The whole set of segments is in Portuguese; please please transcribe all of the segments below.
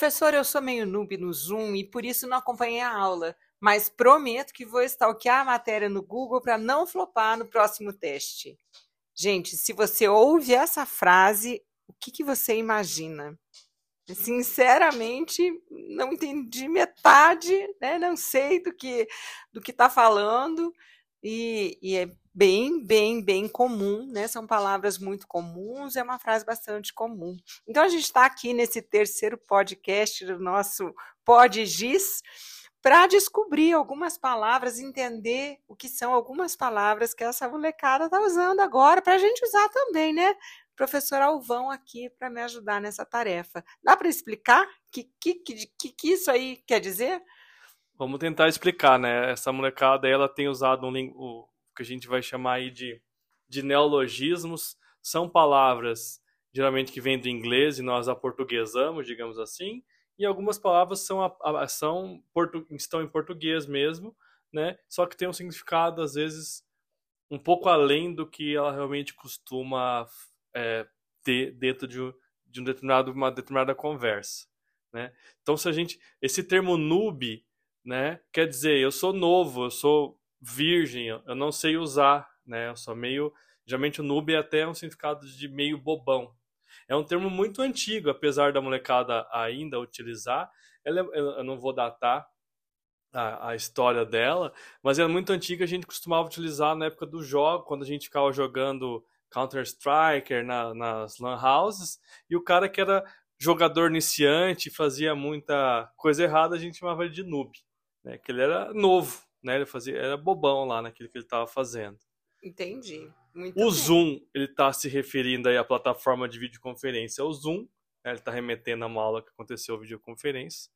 Professor, eu sou meio noob no Zoom e por isso não acompanhei a aula, mas prometo que vou stalkear a matéria no Google para não flopar no próximo teste. Gente, se você ouve essa frase, o que, que você imagina? Sinceramente, não entendi metade, né? não sei do que do que está falando, e, e é bem, bem, bem comum, né? São palavras muito comuns, é uma frase bastante comum. Então, a gente está aqui nesse terceiro podcast do nosso PodGIS para descobrir algumas palavras, entender o que são algumas palavras que essa molecada está usando agora, para a gente usar também, né? Professor Alvão aqui para me ajudar nessa tarefa. Dá para explicar que, que, que, que isso aí quer dizer? Vamos tentar explicar, né? Essa molecada, ela tem usado um, que a gente vai chamar aí de, de neologismos. São palavras, geralmente, que vêm do inglês e nós aportuguesamos, digamos assim. E algumas palavras são, são estão em português mesmo, né? Só que tem um significado, às vezes, um pouco além do que ela realmente costuma é, ter dentro de, de um determinado, uma determinada conversa. Né? Então, se a gente. Esse termo noob né? Quer dizer, eu sou novo, eu sou virgem, eu não sei usar, né? Eu sou meio, geralmente o noob é até um significado de meio bobão. É um termo muito antigo, apesar da molecada ainda utilizar. Ela, é, eu não vou datar a, a, história dela, mas é muito antiga, a gente costumava utilizar na época do jogo, quando a gente ficava jogando Counter-Strike na, nas lan houses, e o cara que era jogador iniciante, fazia muita coisa errada, a gente chamava ele de noob né? Que ele era novo, né? Ele fazia, era bobão lá naquilo que ele estava fazendo. Entendi. Muito o bem. Zoom, ele está se referindo aí à plataforma de videoconferência, o Zoom, né? ele está remetendo a uma aula que aconteceu videoconferência,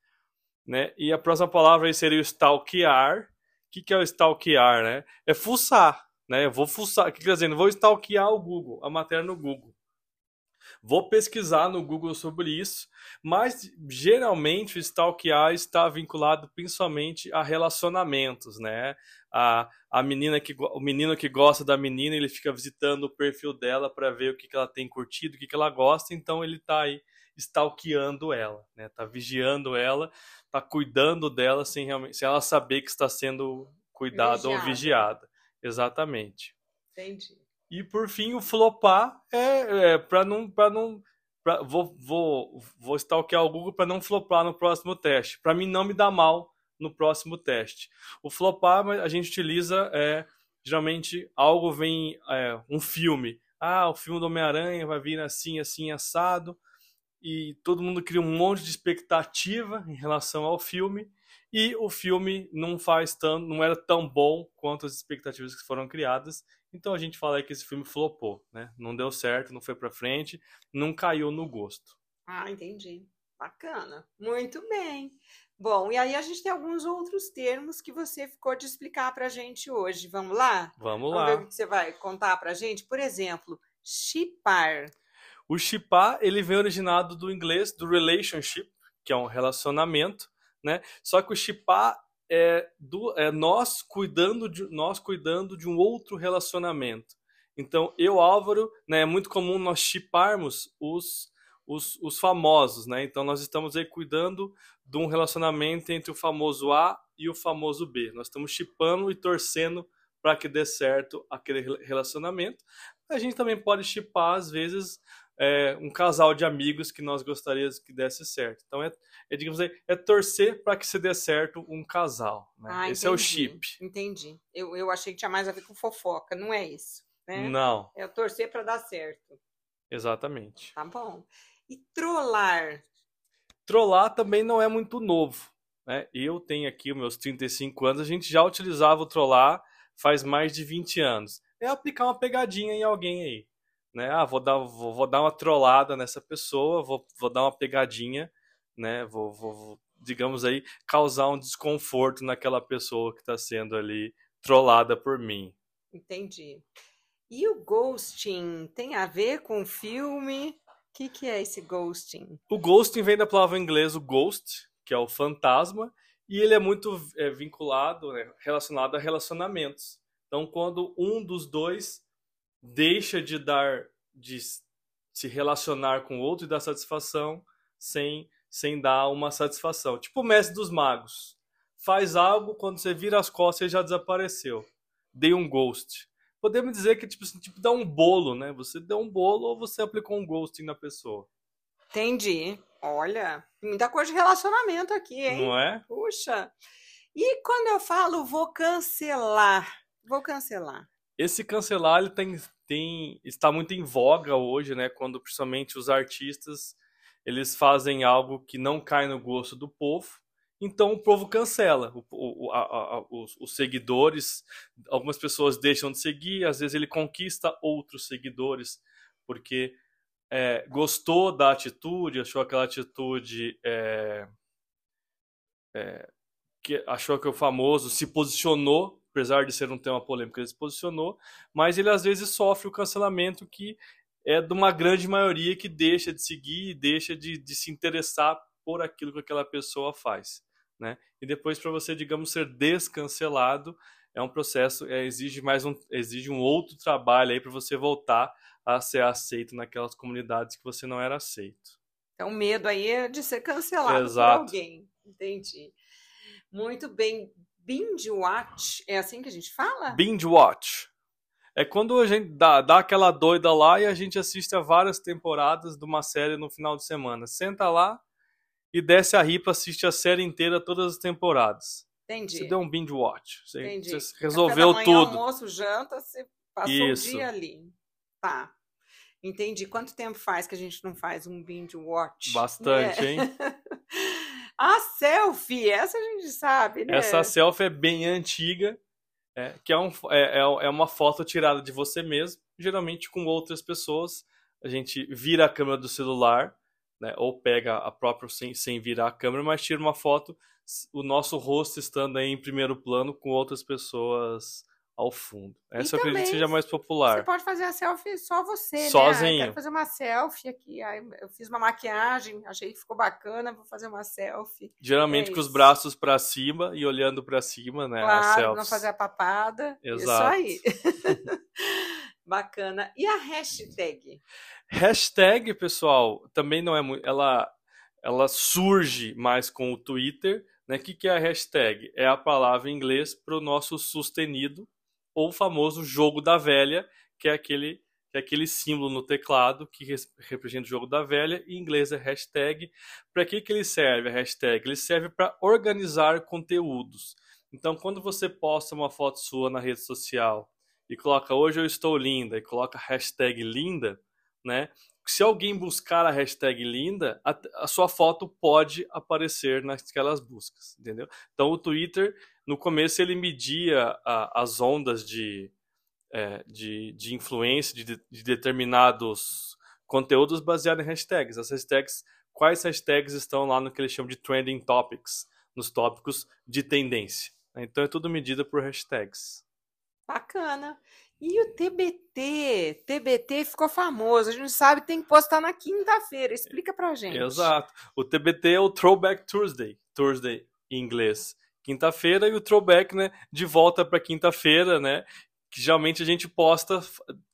né? E a próxima palavra aí seria o stalkear. O que, que é o stalkear, né? É fuçar, né? Eu vou fuçar, o que quer dizer? Eu vou stalkear o Google, a matéria no Google. Vou pesquisar no Google sobre isso, mas geralmente o stalkear está vinculado principalmente a relacionamentos, né? A, a menina que o menino que gosta da menina, ele fica visitando o perfil dela para ver o que, que ela tem curtido, o que, que ela gosta, então ele está aí stalkeando ela, né? Tá vigiando ela, tá cuidando dela sem realmente, sem ela saber que está sendo cuidada ou vigiada. Exatamente. Entendi. E por fim, o flopar é, é para não. Pra não pra, vou, vou, vou stalkear o Google para não flopar no próximo teste. Para mim, não me dá mal no próximo teste. O flopar a gente utiliza é, geralmente algo vem. É, um filme. Ah, o filme do Homem-Aranha vai vir assim, assim, assado. E todo mundo cria um monte de expectativa em relação ao filme e o filme não faz tanto, não era tão bom quanto as expectativas que foram criadas então a gente fala que esse filme flopou, né? Não deu certo, não foi para frente, não caiu no gosto. Ah, entendi. Bacana. Muito bem. Bom, e aí a gente tem alguns outros termos que você ficou de explicar para a gente hoje. Vamos lá? Vamos, Vamos lá. ver o que você vai contar para a gente. Por exemplo, chipar. O chipar, ele vem originado do inglês, do relationship, que é um relacionamento, né? Só que o chipar é, do, é nós cuidando de nós cuidando de um outro relacionamento. Então, eu, Álvaro, né, é muito comum nós chiparmos os, os, os famosos, né? Então, nós estamos aí cuidando de um relacionamento entre o famoso A e o famoso B. Nós estamos chipando e torcendo para que dê certo aquele relacionamento. A gente também pode chipar, às vezes, é, um casal de amigos que nós gostaríamos que desse certo. Então, é, é digamos aí, é torcer para que se dê certo um casal. Né? Ah, Esse entendi, é o chip. Entendi. Eu, eu achei que tinha mais a ver com fofoca, não é isso? Né? Não. É torcer para dar certo. Exatamente. Tá bom. E trollar? Trollar também não é muito novo. Né? Eu tenho aqui os meus 35 anos, a gente já utilizava o trollar faz mais de 20 anos. É aplicar uma pegadinha em alguém aí né? Ah, vou dar, vou, vou dar uma trollada nessa pessoa, vou, vou dar uma pegadinha, né? Vou, vou, digamos aí, causar um desconforto naquela pessoa que está sendo ali trollada por mim. Entendi. E o ghosting tem a ver com o filme? O que, que é esse ghosting? O ghosting vem da palavra inglesa ghost, que é o fantasma, e ele é muito é, vinculado, né, relacionado a relacionamentos. Então, quando um dos dois deixa de dar, de se relacionar com o outro e dar satisfação sem, sem dar uma satisfação. Tipo o mestre dos magos. Faz algo, quando você vira as costas, ele já desapareceu. Dei um ghost. Podemos dizer que tipo, assim, tipo dá um bolo, né? Você deu um bolo ou você aplicou um ghosting na pessoa. Entendi. Olha, muita coisa de relacionamento aqui, hein? Não é? Puxa. E quando eu falo vou cancelar, vou cancelar. Esse cancelar ele tem, tem está muito em voga hoje, né? Quando principalmente os artistas eles fazem algo que não cai no gosto do povo, então o povo cancela. O, o, a, a, os, os, seguidores, algumas pessoas deixam de seguir, às vezes ele conquista outros seguidores porque é, gostou da atitude, achou aquela atitude é, é, que achou que o famoso se posicionou, apesar de ser um tema polêmico, ele se posicionou, mas ele às vezes sofre o cancelamento que é de uma grande maioria que deixa de seguir, deixa de, de se interessar por aquilo que aquela pessoa faz, né? E depois para você, digamos, ser descancelado, é um processo, é, exige mais um, exige um outro trabalho aí para você voltar a ser aceito naquelas comunidades que você não era aceito. Então, medo aí é de ser cancelado Exato. por alguém. Entendi. Muito bem. Binge watch, é assim que a gente fala? Binge watch. É quando a gente dá, dá aquela doida lá e a gente assiste a várias temporadas de uma série no final de semana. Senta lá e desce a ripa, assiste a série inteira, todas as temporadas. Entendi. Você deu um binge watch. Você, Entendi. você resolveu Café da manhã, tudo. almoço, janta, você passou Isso. o dia ali. Tá. Entendi. Quanto tempo faz que a gente não faz um binge watch? Bastante, né? hein? a selfie, essa a gente sabe, né? Essa selfie é bem antiga, é, que é, um, é, é, é uma foto tirada de você mesmo, geralmente com outras pessoas. A gente vira a câmera do celular, né, ou pega a própria sem, sem virar a câmera, mas tira uma foto, o nosso rosto estando aí em primeiro plano com outras pessoas ao fundo. Essa eu acredito que seja mais popular. Você pode fazer a selfie só você, né? Sozinho. né? quero fazer uma selfie aqui. Aí eu fiz uma maquiagem, achei que ficou bacana, vou fazer uma selfie. Geralmente é com os braços para cima e olhando para cima, né? Claro, não fazer a papada. Exato. Isso aí. bacana. E a hashtag? Hashtag, pessoal, também não é muito. Ela, ela surge mais com o Twitter. Né? O que, que é a hashtag? É a palavra em inglês para o nosso sustenido, ou o famoso jogo da velha, que é aquele que é aquele símbolo no teclado que representa o jogo da velha, em inglês é hashtag. Para que, que ele serve, a hashtag? Ele serve para organizar conteúdos. Então, quando você posta uma foto sua na rede social e coloca hoje eu estou linda e coloca hashtag linda, né? Se alguém buscar a hashtag linda, a, a sua foto pode aparecer naquelas buscas, entendeu? Então, o Twitter no começo ele media a, as ondas de, é, de, de influência de, de, determinados conteúdos baseados em hashtags. As hashtags, quais hashtags estão lá no que eles chamam de trending topics, nos tópicos de tendência. Então é tudo medida por hashtags. Bacana. E o TBT? TBT ficou famoso. A gente sabe tem que postar na quinta-feira. Explica pra gente. Exato. O TBT é o Throwback Thursday. Thursday em inglês quinta-feira e o throwback, né, de volta para quinta-feira, né? Que geralmente a gente posta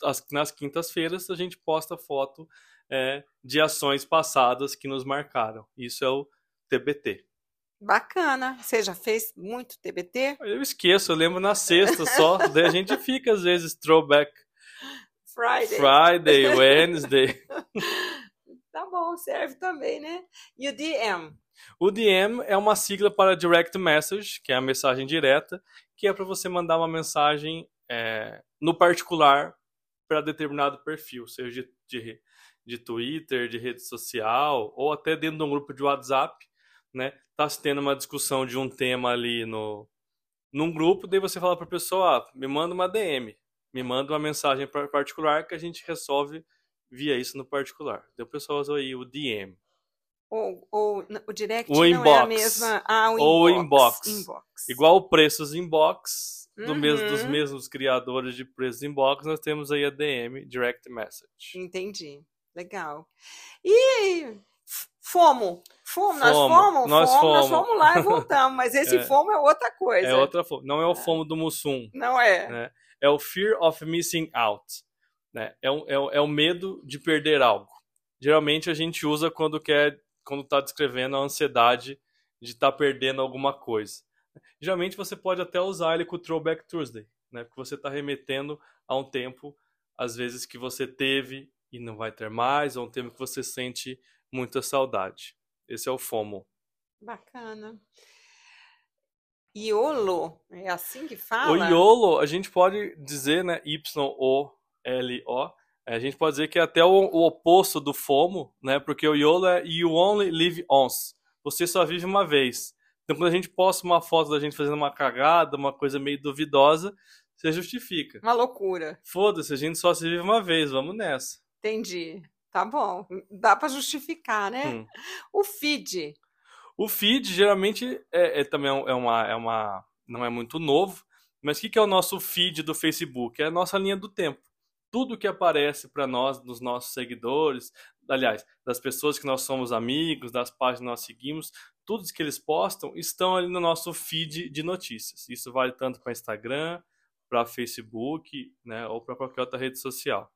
as, nas quintas-feiras a gente posta foto é, de ações passadas que nos marcaram. Isso é o TBT. Bacana. Você já fez muito TBT? Eu esqueço, eu lembro na sexta só. daí a gente fica às vezes throwback. Friday. Friday, Wednesday. tá bom, serve também, né? E o DM? O DM é uma sigla para Direct Message, que é a mensagem direta, que é para você mandar uma mensagem é, no particular para determinado perfil, seja de, de, de, Twitter, de rede social, ou até dentro de um grupo de WhatsApp, né? Tá se tendo uma discussão de um tema ali no num grupo, daí você fala para a pessoa, ah, me manda uma DM, me manda uma mensagem particular que a gente resolve via isso no particular. Então o pessoal usa aí o DM. Ou, ou o direct o não inbox. é a mesma. Ah, o inbox. Ou inbox. inbox. Igual o preços inbox, do uhum. mesmo, dos mesmos criadores de preços inbox, nós temos aí a DM, Direct Message. Entendi. Legal. E FOMO. FOMO, nós fomos, nós fomos, nós fomos lá e voltamos, mas esse é, FOMO é outra coisa. É outra FOMO. Não é o FOMO do Mussum. Não é. Né? É o Fear of Missing Out. Né? É, um, é, é o medo de perder algo. Geralmente a gente usa quando quer quando está descrevendo a ansiedade de estar tá perdendo alguma coisa. Geralmente você pode até usar ele com o Throwback Thursday, né? Porque você está remetendo a um tempo, às vezes, que você teve e não vai ter mais, ou um tempo que você sente muita saudade. Esse é o FOMO. Bacana. YOLO, é assim que fala? O YOLO, a gente pode dizer, né, Y-O-L-O, a gente pode dizer que é até o, o, oposto do FOMO, né, porque o YOLO é You Only Live Once, você só vive uma vez. Então, quando a gente posta uma foto da gente fazendo uma cagada, uma coisa meio duvidosa, você justifica. Uma loucura. Foda-se, a gente só se vive uma vez, vamos nessa. Entendi. Tá bom. Dá para justificar, né? Hum. O feed. O feed geralmente é, é também é uma, é uma. não é muito novo, mas o que, que é o nosso feed do Facebook? É a nossa linha do tempo. Tudo que aparece para nós, dos nossos seguidores, aliás, das pessoas que nós somos amigos, das páginas que nós seguimos, tudo que eles postam estão ali no nosso feed de notícias. Isso vale tanto para Instagram, para Facebook, né, ou para qualquer outra rede social.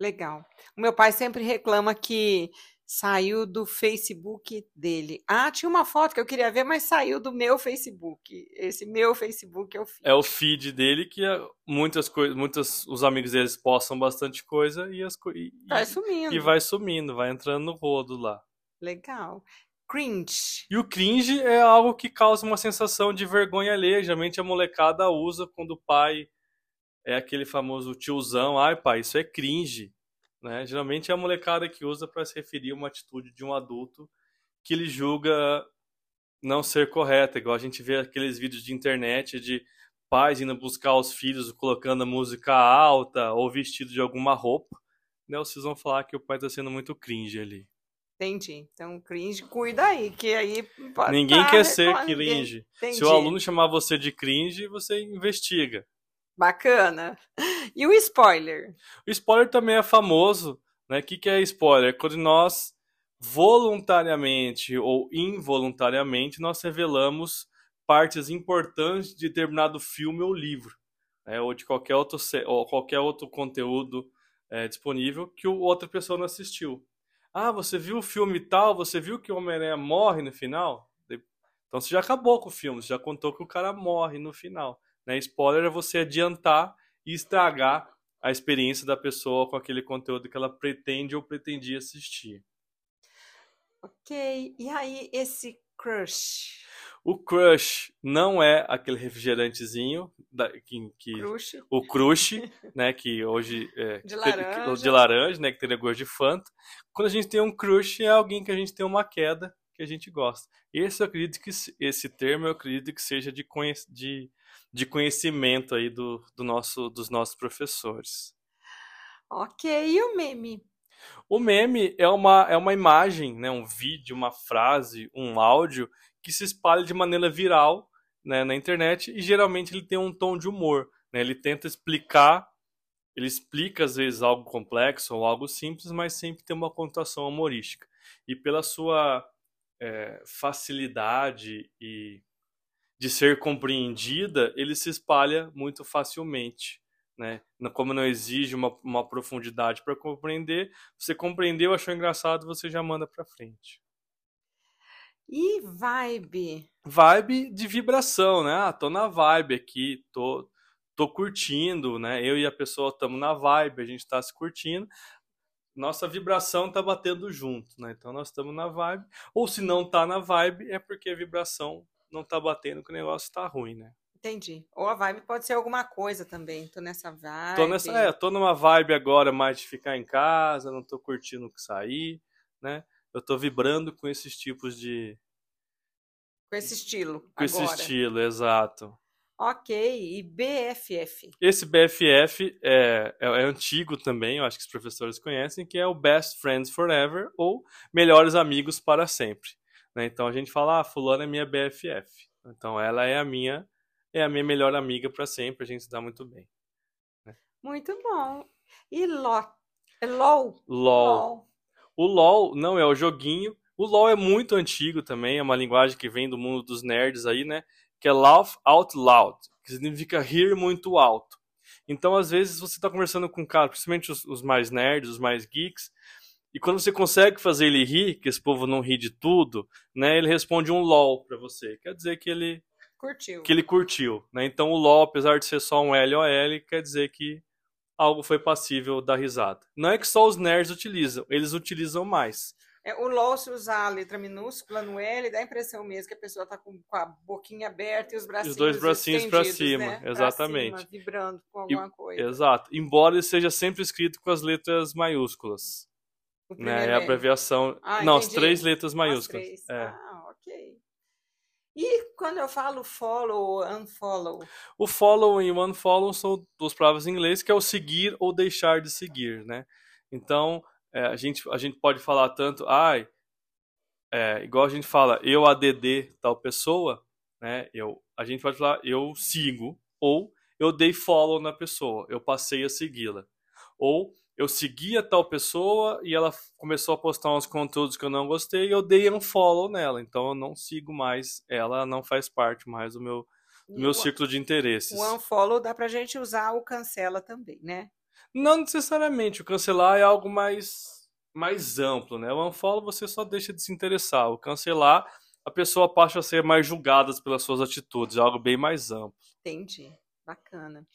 Legal. O meu pai sempre reclama que saiu do Facebook dele. Ah, tinha uma foto que eu queria ver, mas saiu do meu Facebook. Esse meu Facebook é o feed. É o feed dele que é muitas coisas, muitos os amigos deles postam bastante coisa e as e, vai sumindo. E vai sumindo, vai entrando no rodo lá. Legal. Cringe. E o cringe é algo que causa uma sensação de vergonha alheia. Geralmente a molecada usa quando o pai é aquele famoso tiozão. Ai, pai, isso é cringe. Né? Geralmente é a molecada que usa para se referir a uma atitude de um adulto que ele julga não ser correta, igual a gente vê aqueles vídeos de internet de pais indo buscar os filhos colocando a música alta ou vestido de alguma roupa, né? Vocês vão falar que o pai está sendo muito cringe ali. Entendi. Então, cringe, cuida aí, que aí Ninguém tá quer ser cringe. Se o aluno chamar você de cringe, você investiga. Bacana. E o spoiler? O spoiler também é famoso. Né? O que, que é spoiler? Quando nós voluntariamente ou involuntariamente nós revelamos partes importantes de determinado filme ou livro, né? ou de qualquer outro, ou qualquer outro conteúdo é, disponível que outra pessoa não assistiu. Ah, você viu o filme tal? Você viu que o Homem-Aranha morre no final? Então você já acabou com o filme, você já contou que o cara morre no final. Né? Spoiler é você adiantar e estragar a experiência da pessoa com aquele conteúdo que ela pretende ou pretendia assistir. Ok, e aí esse crush? O crush não é aquele refrigerantezinho da, que, que crush. o crush, né, que hoje é de laranja, de laranja, né, que teria gosto de Fanta. Quando a gente tem um crush é alguém que a gente tem uma queda que a gente gosta. Esse eu acredito que esse termo eu acredito que seja de, de de conhecimento aí do, do nosso, dos nossos professores. Ok, e o meme? O meme é uma, é uma imagem, né, um vídeo, uma frase, um áudio que se espalha de maneira viral né, na internet e geralmente ele tem um tom de humor. Né, ele tenta explicar, ele explica às vezes algo complexo ou algo simples, mas sempre tem uma connotação humorística. E pela sua é, facilidade e de ser compreendida, ele se espalha muito facilmente. Né? Como não exige uma, uma profundidade para compreender, você compreendeu, achou engraçado, você já manda para frente. E vibe? Vibe de vibração, né? Ah, tô na vibe aqui, tô, tô curtindo, né? Eu e a pessoa estamos na vibe, a gente está se curtindo. Nossa vibração tá batendo junto, né? Então nós estamos na vibe. Ou se não tá na vibe, é porque a vibração não tá batendo que o negócio tá ruim, né? Entendi. Ou a vibe pode ser alguma coisa também. Tô nessa vibe. Tô nessa, é, tô numa vibe agora mais de ficar em casa, não tô curtindo sair, né? Eu tô vibrando com esses tipos de com esse estilo. Com agora. esse estilo, exato. Ok, e BFF? Esse BFF é, é, é, antigo também, eu acho que os professores conhecem, que é o Best Friends Forever, ou Melhores Amigos para Sempre. Né? Então a gente fala, ah, fulano é minha BFF. Então ela é a minha, é a minha melhor amiga para sempre, a gente se dá muito bem. Né? Muito bom. E LOL? É LOL? LOL. O LOL não é o joguinho. O LOL é muito antigo também, é uma linguagem que vem do mundo dos nerds aí, né? Que é laugh out loud, que significa rir muito alto. Então, às vezes, você está conversando com um cara, principalmente os, os mais nerds, os mais geeks, E quando você consegue fazer ele rir, que esse povo não ri de tudo, né? Ele responde um LOL para você. Quer dizer que ele curtiu. Que ele curtiu, né? Então o LOL, apesar de ser só um LOL, quer dizer que algo foi passível da risada. Não é que só os nerds utilizam, eles utilizam mais. É, o LOL, se usar a letra minúscula no L, dá a impressão mesmo que a pessoa está com, com, a boquinha aberta e os bracinhos Os dois bracinhos para cima, né? exatamente. Pra cima, vibrando com alguma e, coisa. Exato. Embora ele seja sempre escrito com as letras maiúsculas. Né? É a abreviação. Ah, não, entendi. as três letras maiúsculas. Três. É. Ah, ok. E quando eu falo follow ou unfollow? O follow e o unfollow são duas palavras em inglês, que é o seguir ou deixar de seguir, né? Então, é, a, gente, a gente pode falar tanto, ai, é, igual a gente fala, eu ADD tal pessoa, né? Eu, a gente pode falar, eu sigo, ou eu dei follow na pessoa, eu passei a segui-la. Ou eu seguia tal pessoa e ela começou a postar uns conteúdos que eu não gostei e eu dei um follow nela. Então eu não sigo mais, ela não faz parte mais do meu, do meu círculo de interesses. O unfollow dá pra gente usar o cancela também, né? Não necessariamente. O cancelar é algo mais, mais amplo, né? O unfollow você só deixa de se interessar. O cancelar, a pessoa passa a ser mais julgada pelas suas atitudes. É algo bem mais amplo. Entendi. Bacana.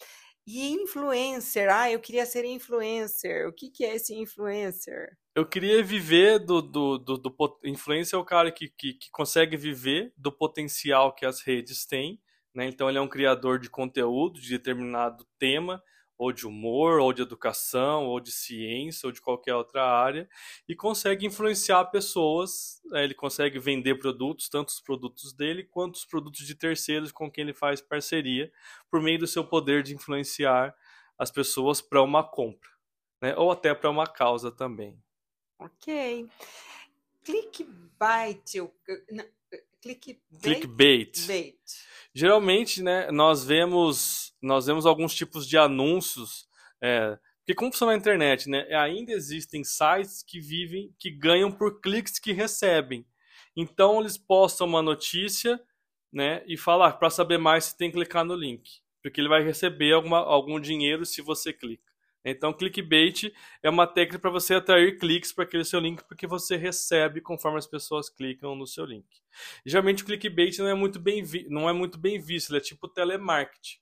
E influencer, ah, eu queria ser influencer. O que, que é esse influencer? Eu queria viver do. do, do, do influencer é o cara que, que, que, consegue viver do potencial que as redes têm. Né? Então, ele é um criador de conteúdo de determinado tema ou de humor, ou de educação, ou de ciência, ou de qualquer outra área, e consegue influenciar pessoas. Né? Ele consegue vender produtos, tanto os produtos dele quanto os produtos de terceiros com quem ele faz parceria, por meio do seu poder de influenciar as pessoas para uma compra, né? ou até para uma causa também. Ok. Clickbait, clickbait. clickbait. Bait. Geralmente, né, nós vemos nós vemos alguns tipos de anúncios, é, porque como funciona a internet, né, ainda existem sites que vivem, que ganham por cliques que recebem. Então eles postam uma notícia, né, e falar ah, para saber mais você tem que clicar no link, porque ele vai receber alguma, algum dinheiro se você clica. Então, clickbait é uma técnica para você atrair cliques para aquele seu link, porque você recebe conforme as pessoas clicam no seu link. Geralmente, o clickbait não é muito bem, não é muito bem visto, ele é tipo telemarketing.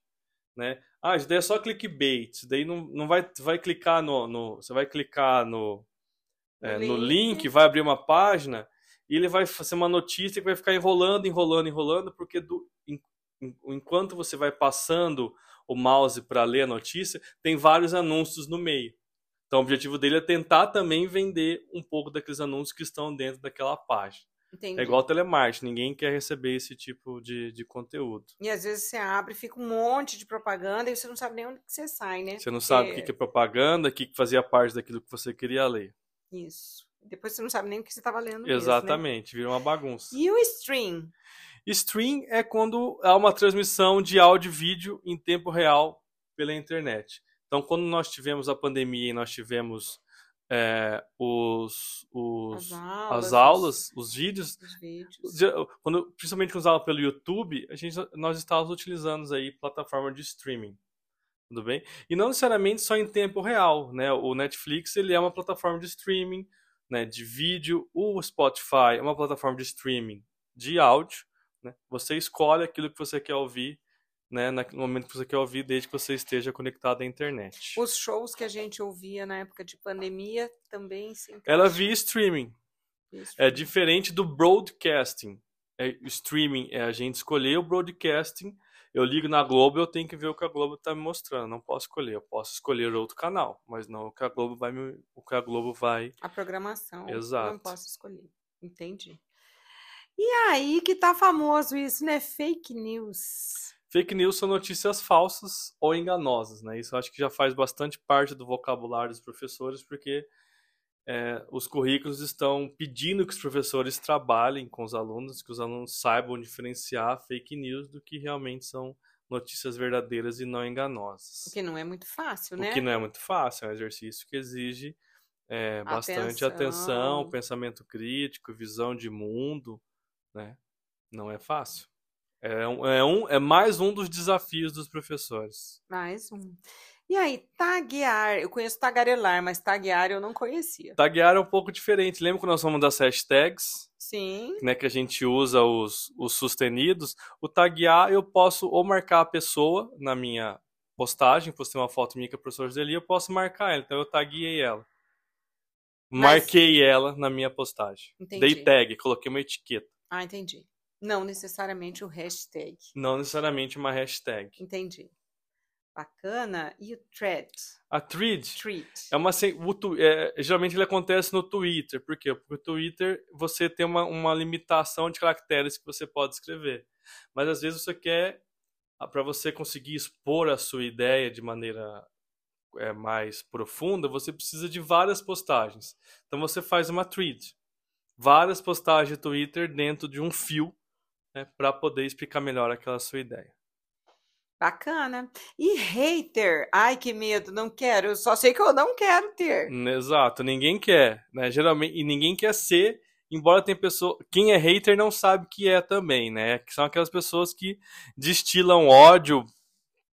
Né? Ah, isso daí é só clickbait, isso daí não, não vai, vai clicar no, no Você vai clicar no, é, no link, vai abrir uma página e ele vai fazer uma notícia que vai ficar enrolando, enrolando, enrolando, porque do, enquanto você vai passando o mouse para ler a notícia, tem vários anúncios no meio. Então, o objetivo dele é tentar também vender um pouco daqueles anúncios que estão dentro daquela página. Entendi. É igual telemarketing, ninguém quer receber esse tipo de, de conteúdo. E às vezes você abre, fica um monte de propaganda e você não sabe nem onde você sai, né? Você não Porque... sabe o que é propaganda, o que fazia parte daquilo que você queria ler. Isso. Depois você não sabe nem o que você estava lendo. Exatamente, mesmo, né? vira uma bagunça. E o stream? Stream é quando há uma transmissão de áudio e vídeo em tempo real pela internet. Então, quando nós tivemos a pandemia e nós tivemos é, os, os, as aulas, as aulas os, os, vídeos, os vídeos. Quando, principalmente quando usava pelo YouTube, a gente, nós estávamos utilizando aí plataforma de streaming. Tudo bem? E não necessariamente só em tempo real, né? O Netflix ele é uma plataforma de streaming, né, de vídeo. O Spotify é uma plataforma de streaming de áudio. Né? Você escolhe aquilo que você quer ouvir né, no momento que você quer ouvir, desde que você esteja conectado à internet. Os shows que a gente ouvia na época de pandemia também se Ela via streaming. via streaming. É diferente do broadcasting. É, streaming é a gente escolher o broadcasting. Eu ligo na Globo, eu tenho que ver o que a Globo está me mostrando. Não posso escolher. Eu posso escolher outro canal, mas não o que a Globo vai me, o que a Globo vai. A programação. Exato. Não posso escolher. Entendi. E aí que tá famoso isso, né? Fake news. Fake news são notícias falsas ou enganosas, né? Isso eu acho que já faz bastante parte do vocabulário dos professores, porque é, os currículos estão pedindo que os professores trabalhem com os alunos, que os alunos saibam diferenciar fake news do que realmente são notícias verdadeiras e não enganosas. O que não é muito fácil, né? O que não é muito fácil, é um exercício que exige é, bastante atenção. atenção, pensamento crítico, visão de mundo, né? Não é fácil. É, um, é, um, é mais um dos desafios dos professores. Mais um. E aí, taguear, eu conheço tagarelar, mas taguear eu não conhecia. Taguear é um pouco diferente. Lembra quando nós falamos das hashtags? Sim. Né, que a gente usa os, os sustenidos. O taguear, eu posso ou marcar a pessoa na minha postagem, postei uma foto minha com a professora Joseli, eu posso marcar ela. Então eu taguei ela. Mas- Marquei ela na minha postagem. Entendi. Dei tag, coloquei uma etiqueta. Ah, entendi. Não necessariamente o hashtag. Não necessariamente uma hashtag. Entendi. Bacana. E o thread? A thread Treat. é uma. o é, geralmente ele acontece no Twitter. Por quê? Porque o Twitter você tem uma, uma limitação de caracteres que você pode escrever. Mas às vezes você quer. Para você conseguir expor a sua ideia de maneira é, mais profunda, você precisa de várias postagens. Então você faz uma thread. Várias postagens de Twitter dentro de um fio né, para poder explicar melhor aquela sua ideia. Bacana. E hater? Ai, que medo, não quero. Eu só sei que eu não quero ter. Exato, ninguém quer, né? Geralmente, e ninguém quer ser, embora tem pessoa, quem é hater não sabe que é também, né? Que são aquelas pessoas que destilam ódio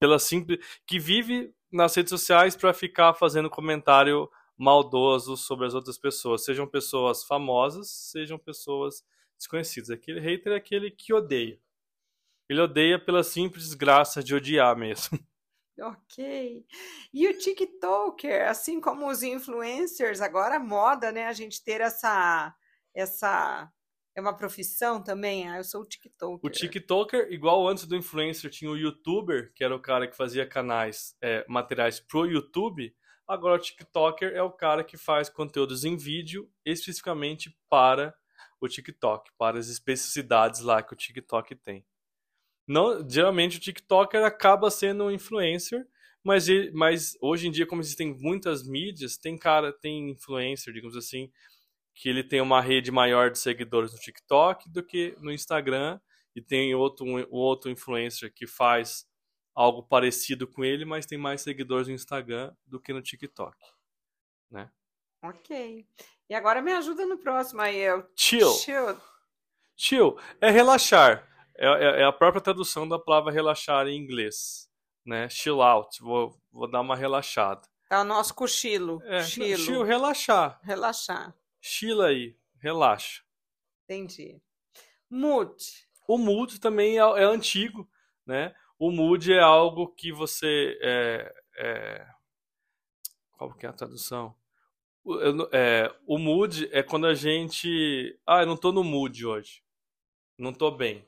pela simples, que vive nas redes sociais para ficar fazendo comentário maldoso sobre as outras pessoas, sejam pessoas famosas, sejam pessoas desconhecidas. Aquele hater é aquele que odeia. Ele odeia pela simples desgraça de odiar mesmo. Ok. E o TikToker, assim como os influencers, agora é moda, né? A gente ter essa, essa é uma profissão também. Ah, eu sou o TikToker. O TikToker, igual antes do influencer, tinha o YouTuber, que era o cara que fazia canais, é, materiais pro YouTube. Agora o TikToker é o cara que faz conteúdos em vídeo especificamente para o TikTok, para as especificidades lá que o TikTok tem. Não, geralmente o TikToker acaba sendo um influencer, mas, ele- mas hoje em dia, como existem muitas mídias, tem cara, tem influencer, digamos assim, que ele tem uma rede maior de seguidores no TikTok do que no Instagram, e tem outro, um outro influencer que faz algo parecido com ele, mas tem mais seguidores no Instagram do que no TikTok. Né? Ok. E agora me ajuda no próximo aí. É o Chill. chill. Chill é relaxar. É, é- é a própria tradução da palavra relaxar em inglês. Né? Chill out. Vou, vou dar uma relaxada. É o nosso cochilo. É, Chilo. chill, relaxar. Relaxar. Chila aí, relaxa. Entendi. Mood. O mood também é, é antigo, né? O mood é algo que você é, é- qual que é a tradução? O, eu é, o mood é quando a gente, ah, eu não tô no mood hoje, não tô bem.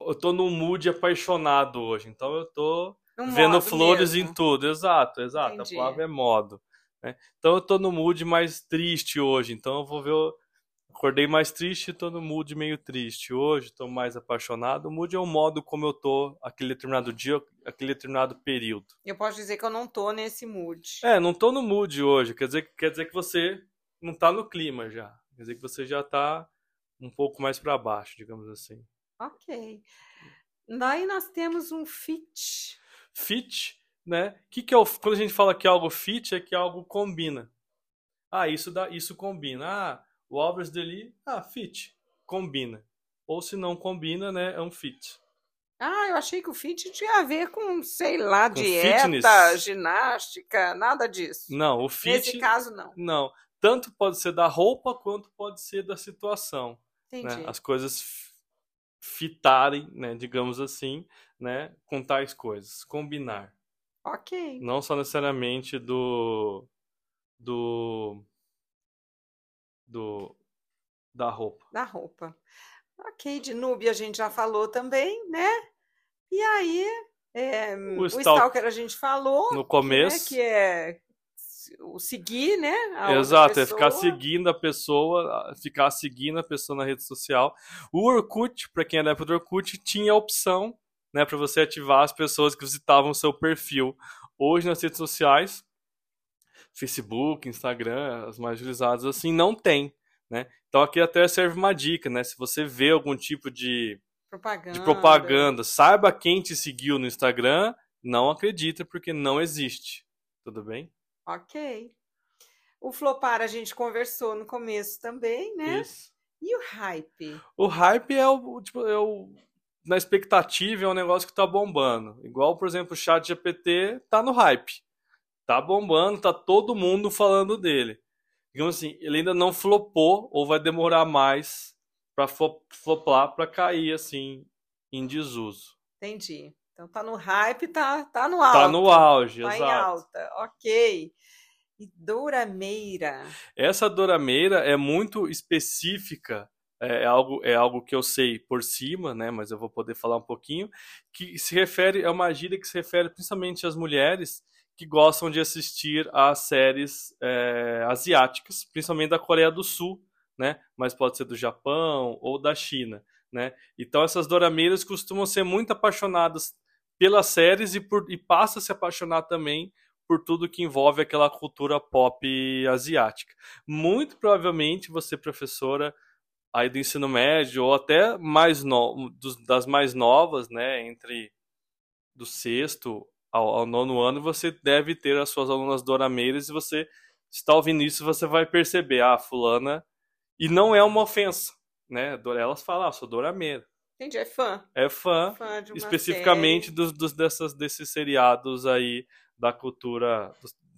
Eu tô no mood apaixonado hoje, então eu tô No vendo flores mesmo. em tudo, exato, exato. Entendi. A palavra é modo. né? Então eu tô no mood mais triste hoje, então eu vou ver. Acordei mais triste, tô no mood meio triste hoje, tô mais apaixonado. O mood é o modo como eu tô aquele determinado dia, aquele determinado período. Eu posso dizer que eu não tô nesse mood. É, não tô no mood hoje, quer dizer, quer dizer que você não tá no clima já. Quer dizer que você já tá um pouco mais para baixo, digamos assim. Ok. Daí nós temos um fit. fit, né? Que que é o, quando a gente fala que algo fit é que algo combina. Ah, isso dá, isso combina. Ah, o Álvares dele, ah, fit, combina. Ou se não combina, né, é um fit. Ah, eu achei que o fit tinha a ver com, sei lá, Com dieta, fitness? ginástica, nada disso. Não, o fit Nesse caso, não. não. Tanto pode ser da roupa quanto pode ser da situação, Entendi. né? As coisas fitarem, né, digamos assim, né, com tais coisas, combinar. Ok. Não só necessariamente do do do da roupa. Da roupa. Ok, de Núbia a gente já falou também, né? E aí, é, o, stalk- stalker a gente falou, No né, começo, que é o seguir, né? exato, é ficar seguindo a pessoa, ficar seguindo a pessoa na rede social. O Orkut, para quem é da época do Orkut, tinha a opção, né, para você ativar as pessoas que visitavam o seu perfil. Hoje nas redes sociais, Facebook, Instagram, as mais utilizadas assim, não tem, né? Então aqui até serve uma dica, né? Se você vê algum tipo de Propaganda. de propaganda, saiba quem te seguiu no Instagram, não acredita porque não existe. Tudo bem? Ok. O flopar a gente conversou no começo também, né? Isso. E o hype? O hype é o, tipo, é o na expectativa é um negócio que tá bombando. Igual, por exemplo, o chat GPT tá no hype. Tá bombando, tá todo mundo falando dele. Digamos assim, ele ainda não flopou ou vai demorar mais para flopar, para cair assim em desuso. Entendi. Então tá no hype, tá, tá no auge. Tá no auge, tá exato. em alta, ok. E dourameira? Essa dourameira é muito específica é, é algo, é algo que eu sei por cima, né, mas eu vou poder falar um pouquinho, que se refere, é uma gíria que se refere principalmente às mulheres que gostam de assistir a séries é, asiáticas, principalmente da Coreia do Sul, né, mas pode ser do Japão ou da China, né. Então essas dorameiras costumam ser muito apaixonadas pelas séries e, e passa a se apaixonar também por tudo que envolve aquela cultura pop asiática. Muito provavelmente você, professora, aí do ensino médio ou até mais no, dos, das mais novas, né, entre do sexto ao, ao, nono ano, você deve ter as suas alunas dorameiras e você está ouvindo isso, você vai perceber, ah, fulana, e não é uma ofensa, né, elas falam, ah, sou dorameira. Entendi, é fã. É fã, fã especificamente dos, dos, dessas, desses seriados aí da cultura,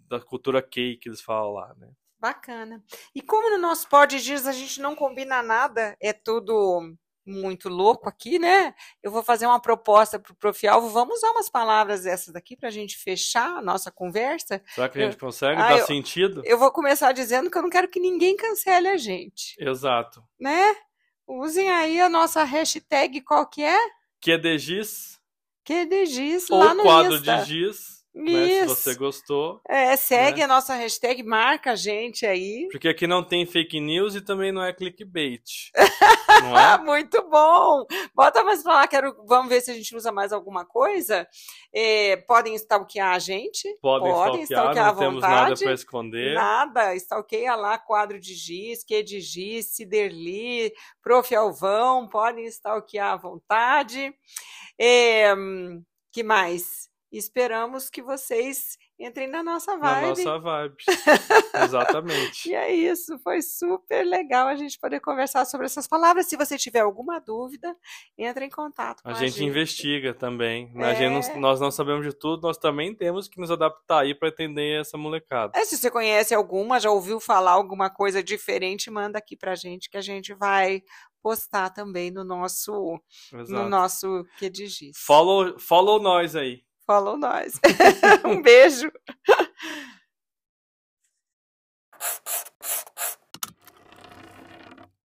da cultura cake que eles falam lá, né. Bacana. E como no nosso Pod Dias a gente não combina nada, é tudo muito louco aqui, né? Eu vou fazer uma proposta para o Prof. Alvo. Vamos usar umas palavras dessas daqui para a gente fechar a nossa conversa? Será que a gente eu, consegue ah, dar eu, sentido? Eu vou começar dizendo que eu não quero que ninguém cancele a gente. Exato. Né? Usem aí a nossa hashtag, qual que é? Giz Ou lá no quadro Insta. de giz. Né, se você gostou. É, segue né? a nossa hashtag, marca a gente aí. Porque aqui não tem fake news e também não é clickbait. não é? Muito bom! Bota mais pra lá, quero, vamos ver se a gente usa mais alguma coisa. É, podem stalkear a gente. Podem, podem stalkear, stalkear não temos nada para esconder. Nada, stalkeia lá, quadro de giz, que de giz, Ciderli, Prof. Alvão, podem stalkear à vontade. É, que mais? Esperamos que vocês entrem na nossa vibe. Na nossa vibe. Exatamente. e é isso, foi super legal a gente poder conversar sobre essas palavras. Se você tiver alguma dúvida, entre em contato com a, a gente. gente investiga também. É... Gente não, nós não sabemos de tudo, nós também temos que nos adaptar aí para atender essa molecada. É, se você conhece alguma, já ouviu falar alguma coisa diferente, manda aqui pra gente que a gente vai postar também no nosso Exato. no nosso que diz. Follow, follow nós aí. Falou nós. um beijo.